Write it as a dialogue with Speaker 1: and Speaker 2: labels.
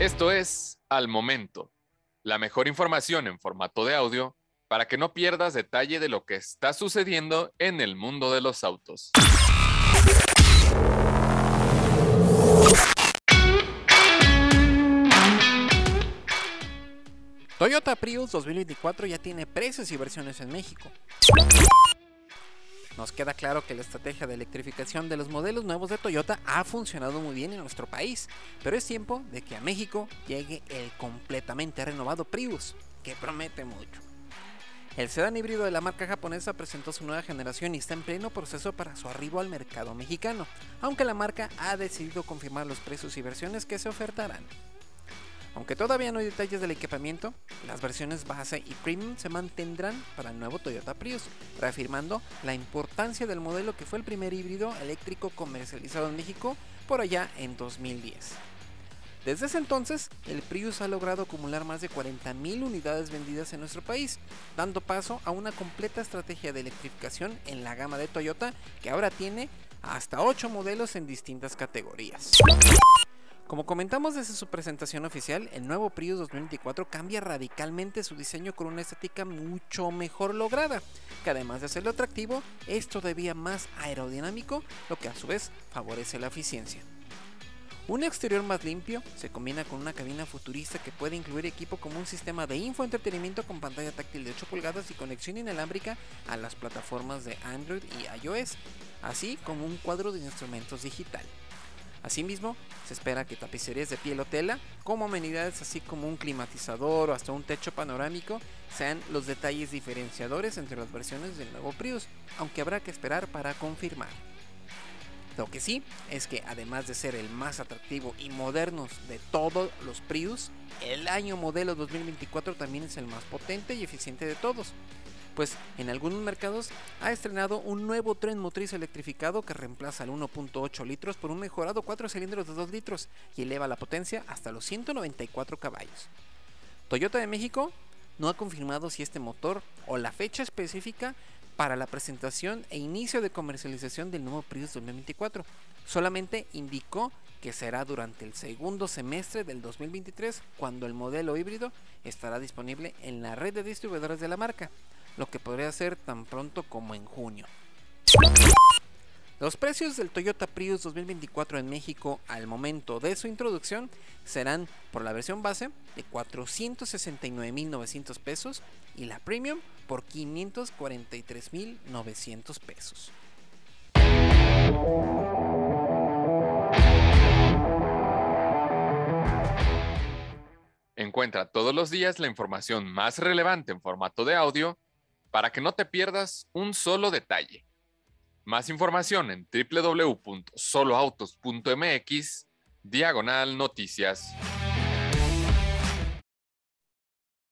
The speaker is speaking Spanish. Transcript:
Speaker 1: Esto es Al Momento, la mejor información en formato de audio para que no pierdas detalle de lo que está sucediendo en el mundo de los autos.
Speaker 2: Toyota Prius 2024 ya tiene precios y versiones en México. Nos queda claro que la estrategia de electrificación de los modelos nuevos de Toyota ha funcionado muy bien en nuestro país, pero es tiempo de que a México llegue el completamente renovado Prius, que promete mucho. El sedán híbrido de la marca japonesa presentó su nueva generación y está en pleno proceso para su arribo al mercado mexicano, aunque la marca ha decidido confirmar los precios y versiones que se ofertarán. Aunque todavía no hay detalles del equipamiento, las versiones base y premium se mantendrán para el nuevo Toyota Prius, reafirmando la importancia del modelo que fue el primer híbrido eléctrico comercializado en México por allá en 2010. Desde ese entonces, el Prius ha logrado acumular más de 40.000 unidades vendidas en nuestro país, dando paso a una completa estrategia de electrificación en la gama de Toyota que ahora tiene hasta 8 modelos en distintas categorías. Como comentamos desde su presentación oficial, el nuevo Prius 2024 cambia radicalmente su diseño con una estética mucho mejor lograda, que además de hacerlo atractivo, es todavía más aerodinámico, lo que a su vez favorece la eficiencia. Un exterior más limpio se combina con una cabina futurista que puede incluir equipo como un sistema de infoentretenimiento con pantalla táctil de 8 pulgadas y conexión inalámbrica a las plataformas de Android y iOS, así como un cuadro de instrumentos digital. Asimismo, se espera que tapicerías de piel o tela, como amenidades así como un climatizador o hasta un techo panorámico, sean los detalles diferenciadores entre las versiones del nuevo Prius, aunque habrá que esperar para confirmar. Lo que sí es que además de ser el más atractivo y moderno de todos los Prius, el año modelo 2024 también es el más potente y eficiente de todos pues en algunos mercados ha estrenado un nuevo tren motriz electrificado que reemplaza el 1.8 litros por un mejorado 4 cilindros de 2 litros y eleva la potencia hasta los 194 caballos. Toyota de México no ha confirmado si este motor o la fecha específica para la presentación e inicio de comercialización del nuevo Prius 2024. Solamente indicó que será durante el segundo semestre del 2023 cuando el modelo híbrido estará disponible en la red de distribuidores de la marca lo que podría ser tan pronto como en junio. Los precios del Toyota Prius 2024 en México al momento de su introducción serán por la versión base de 469.900 pesos y la Premium por 543.900 pesos.
Speaker 1: Encuentra todos los días la información más relevante en formato de audio para que no te pierdas un solo detalle. Más información en www.soloautos.mx, diagonal noticias.